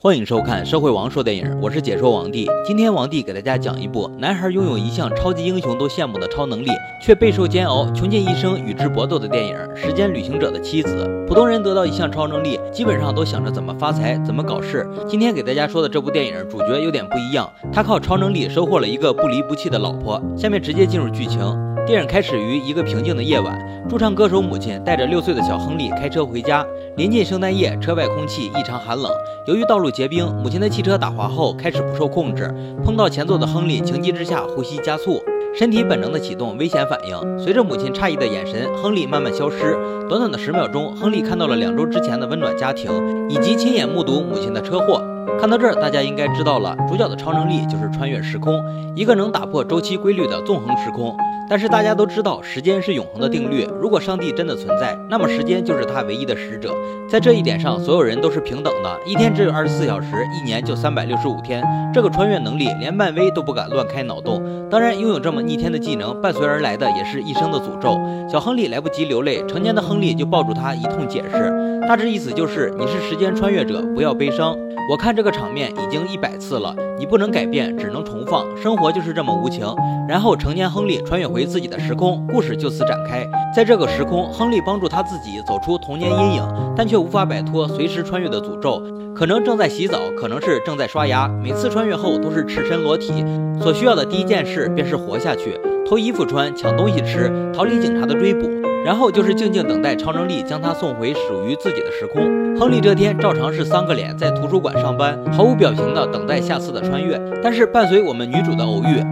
欢迎收看《社会王说电影》，我是解说王帝。今天王帝给大家讲一部男孩拥有一项超级英雄都羡慕的超能力，却备受煎熬，穷尽一生与之搏斗的电影《时间旅行者的妻子》。普通人得到一项超能力，基本上都想着怎么发财，怎么搞事。今天给大家说的这部电影主角有点不一样，他靠超能力收获了一个不离不弃的老婆。下面直接进入剧情。电影开始于一个平静的夜晚，驻唱歌手母亲带着六岁的小亨利开车回家。临近圣诞夜，车外空气异常寒冷。由于道路结冰，母亲的汽车打滑后开始不受控制，碰到前座的亨利，情急之下呼吸加速，身体本能的启动危险反应。随着母亲诧异的眼神，亨利慢慢消失。短短的十秒钟，亨利看到了两周之前的温暖家庭，以及亲眼目睹母亲的车祸。看到这儿，大家应该知道了，主角的超能力就是穿越时空，一个能打破周期规律的纵横时空。但是大家都知道，时间是永恒的定律。如果上帝真的存在，那么时间就是他唯一的使者。在这一点上，所有人都是平等的。一天只有二十四小时，一年就三百六十五天。这个穿越能力，连漫威都不敢乱开脑洞。当然，拥有这么逆天的技能，伴随而来的也是一生的诅咒。小亨利来不及流泪，成年的亨利就抱住他一通解释，大致意思就是你是时间穿越者，不要悲伤。我看这个场面已经一百次了，你不能改变，只能重放。生活就是这么无情。然后，成年亨利穿越回自己的时空，故事就此展开。在这个时空，亨利帮助他自己走出童年阴影，但却无法摆脱随时穿越的诅咒。可能正在洗澡，可能是正在刷牙。每次穿越后都是赤身裸体，所需要的第一件事便是活下去，偷衣服穿，抢东西吃，逃离警察的追捕。然后就是静静等待超能力将他送回属于自己的时空。亨利这天照常是三个脸在图书馆上班，毫无表情的等待下次的穿越。但是伴随我们女主的偶遇，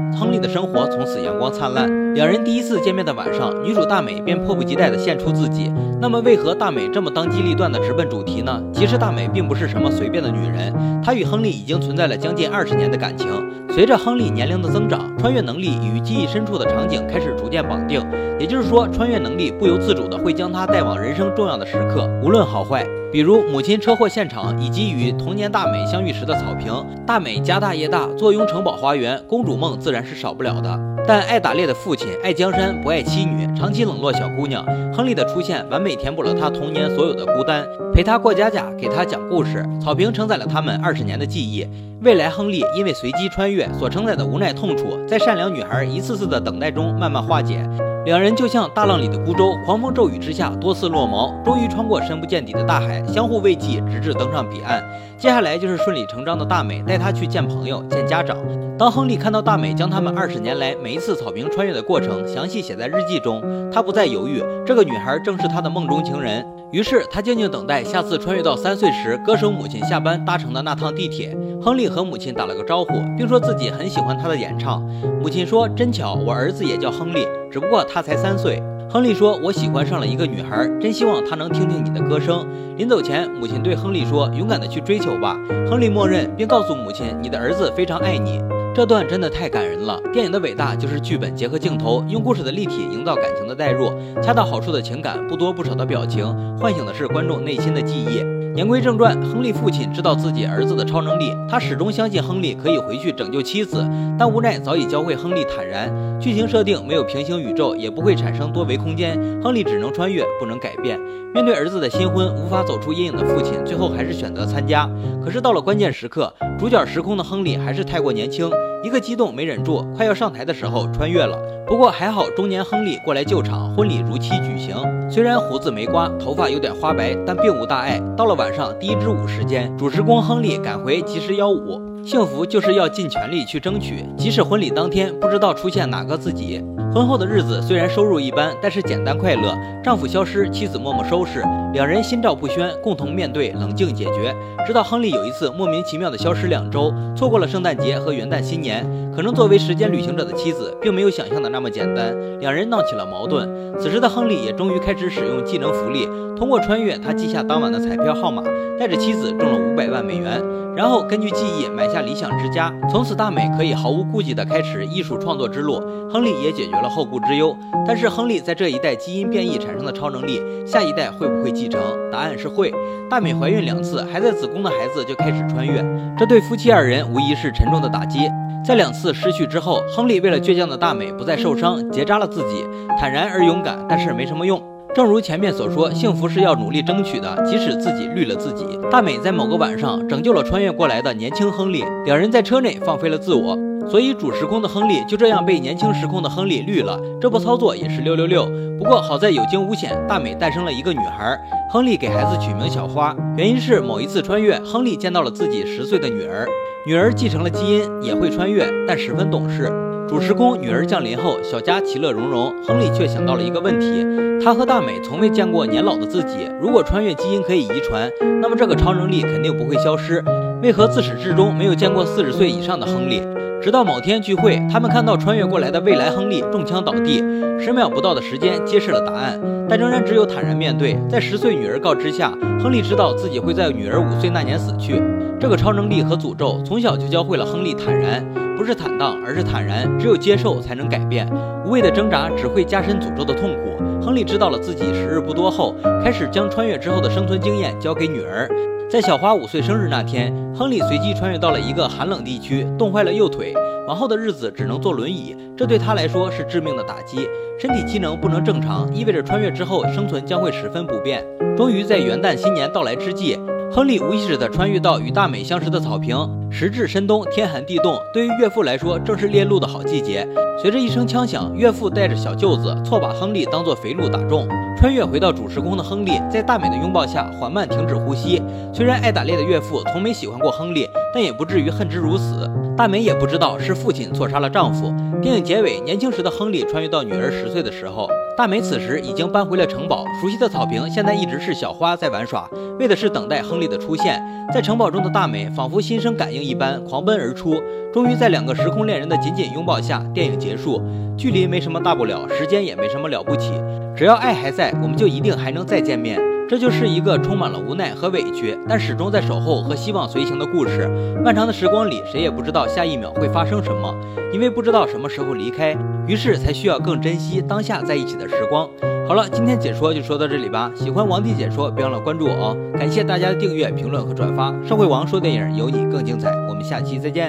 生活从此阳光灿烂。两人第一次见面的晚上，女主大美便迫不及待地献出自己。那么为何大美这么当机立断地直奔主题呢？其实大美并不是什么随便的女人，她与亨利已经存在了将近二十年的感情。随着亨利年龄的增长，穿越能力与记忆深处的场景开始逐渐绑定，也就是说，穿越能力不由自主地会将他带往人生重要的时刻，无论好坏。比如母亲车祸现场，以及与童年大美相遇时的草坪。大美家大业大，坐拥城堡花园，公主梦自然是少不了的。但爱打猎的父亲爱江山不爱妻女，长期冷落小姑娘。亨利的出现完美填补了他童年所有的孤单，陪他过家家，给他讲故事。草坪承载了他们二十年的记忆。未来亨利因为随机穿越所承载的无奈痛楚，在善良女孩一次次的等待中慢慢化解。两人就像大浪里的孤舟，狂风骤雨之下多次落锚，终于穿过深不见底的大海，相互慰藉，直至登上彼岸。接下来就是顺理成章的大美带他去见朋友、见家长。当亨利看到大美将他们二十年来每一次草坪穿越的过程详细写在日记中，他不再犹豫，这个女孩正是他的梦中情人。于是他静静等待下次穿越到三岁时，歌手母亲下班搭乘的那趟地铁。亨利和母亲打了个招呼，并说自己很喜欢他的演唱。母亲说：“真巧，我儿子也叫亨利，只不过他才三岁。”亨利说：“我喜欢上了一个女孩，真希望她能听听你的歌声。”临走前，母亲对亨利说：“勇敢的去追求吧。”亨利默认，并告诉母亲：“你的儿子非常爱你。”这段真的太感人了。电影的伟大就是剧本结合镜头，用故事的立体营造感情的代入，恰到好处的情感，不多不少的表情，唤醒的是观众内心的记忆。言归正传，亨利父亲知道自己儿子的超能力，他始终相信亨利可以回去拯救妻子，但无奈早已教会亨利坦然。剧情设定没有平行宇宙，也不会产生多维空间，亨利只能穿越，不能改变。面对儿子的新婚，无法走出阴影的父亲，最后还是选择参加。可是到了关键时刻，主角时空的亨利还是太过年轻。一个激动没忍住，快要上台的时候穿越了。不过还好，中年亨利过来救场，婚礼如期举行。虽然胡子没刮，头发有点花白，但并无大碍。到了晚上第一支舞时间，主持工亨利赶回及时邀舞。幸福就是要尽全力去争取，即使婚礼当天不知道出现哪个自己。婚后的日子虽然收入一般，但是简单快乐。丈夫消失，妻子默默收拾，两人心照不宣，共同面对，冷静解决。直到亨利有一次莫名其妙的消失两周，错过了圣诞节和元旦新年。可能作为时间旅行者的妻子，并没有想象的那么简单，两人闹起了矛盾。此时的亨利也终于开始使用技能福利，通过穿越，他记下当晚的彩票号码，带着妻子中了五百万美元，然后根据记忆买下理想之家。从此，大美可以毫无顾忌地开始艺术创作之路，亨利也解决了后顾之忧。但是，亨利在这一代基因变异产生的超能力，下一代会不会继承？答案是会。大美怀孕两次，还在子宫的孩子就开始穿越，这对夫妻二人无疑是沉重的打击。在两次失去之后，亨利为了倔强的大美不再受伤，结扎了自己，坦然而勇敢，但是没什么用。正如前面所说，幸福是要努力争取的，即使自己绿了自己。大美在某个晚上拯救了穿越过来的年轻亨利，两人在车内放飞了自我，所以主时空的亨利就这样被年轻时空的亨利绿了。这波操作也是六六六。不过好在有惊无险，大美诞生了一个女孩，亨利给孩子取名小花，原因是某一次穿越，亨利见到了自己十岁的女儿，女儿继承了基因，也会穿越，但十分懂事。主时空女儿降临后，小家其乐融融。亨利却想到了一个问题：他和大美从未见过年老的自己。如果穿越基因可以遗传，那么这个超能力肯定不会消失。为何自始至终没有见过四十岁以上的亨利？直到某天聚会，他们看到穿越过来的未来亨利中枪倒地，十秒不到的时间揭示了答案，但仍然只有坦然面对。在十岁女儿告知下，亨利知道自己会在女儿五岁那年死去。这个超能力和诅咒从小就教会了亨利坦然。不是坦荡，而是坦然。只有接受，才能改变。无谓的挣扎只会加深诅咒的痛苦。亨利知道了自己时日不多后，开始将穿越之后的生存经验交给女儿。在小花五岁生日那天，亨利随机穿越到了一个寒冷地区，冻坏了右腿，往后的日子只能坐轮椅。这对他来说是致命的打击，身体机能不能正常，意味着穿越之后生存将会十分不便。终于在元旦新年到来之际。亨利无意识地穿越到与大美相识的草坪。时至深冬，天寒地冻，对于岳父来说，正是猎鹿的好季节。随着一声枪响，岳父带着小舅子错把亨利当作肥鹿打中。穿越回到主时空的亨利，在大美的拥抱下缓慢停止呼吸。虽然爱打猎的岳父从没喜欢过亨利，但也不至于恨之如此。大美也不知道是父亲错杀了丈夫。电影结尾，年轻时的亨利穿越到女儿十岁的时候，大美此时已经搬回了城堡，熟悉的草坪现在一直是小花在玩耍，为的是等待亨利的出现。在城堡中的大美仿佛心生感应一般，狂奔而出。终于在两个时空恋人的紧紧拥抱下，电影结束。距离没什么大不了，时间也没什么了不起，只要爱还在，我们就一定还能再见面。这就是一个充满了无奈和委屈，但始终在守候和希望随行的故事。漫长的时光里，谁也不知道下一秒会发生什么，因为不知道什么时候离开，于是才需要更珍惜当下在一起的时光。好了，今天解说就说到这里吧。喜欢王帝解说，别忘了关注我哦。感谢大家的订阅、评论和转发。社会王说电影，有你更精彩。我们下期再见。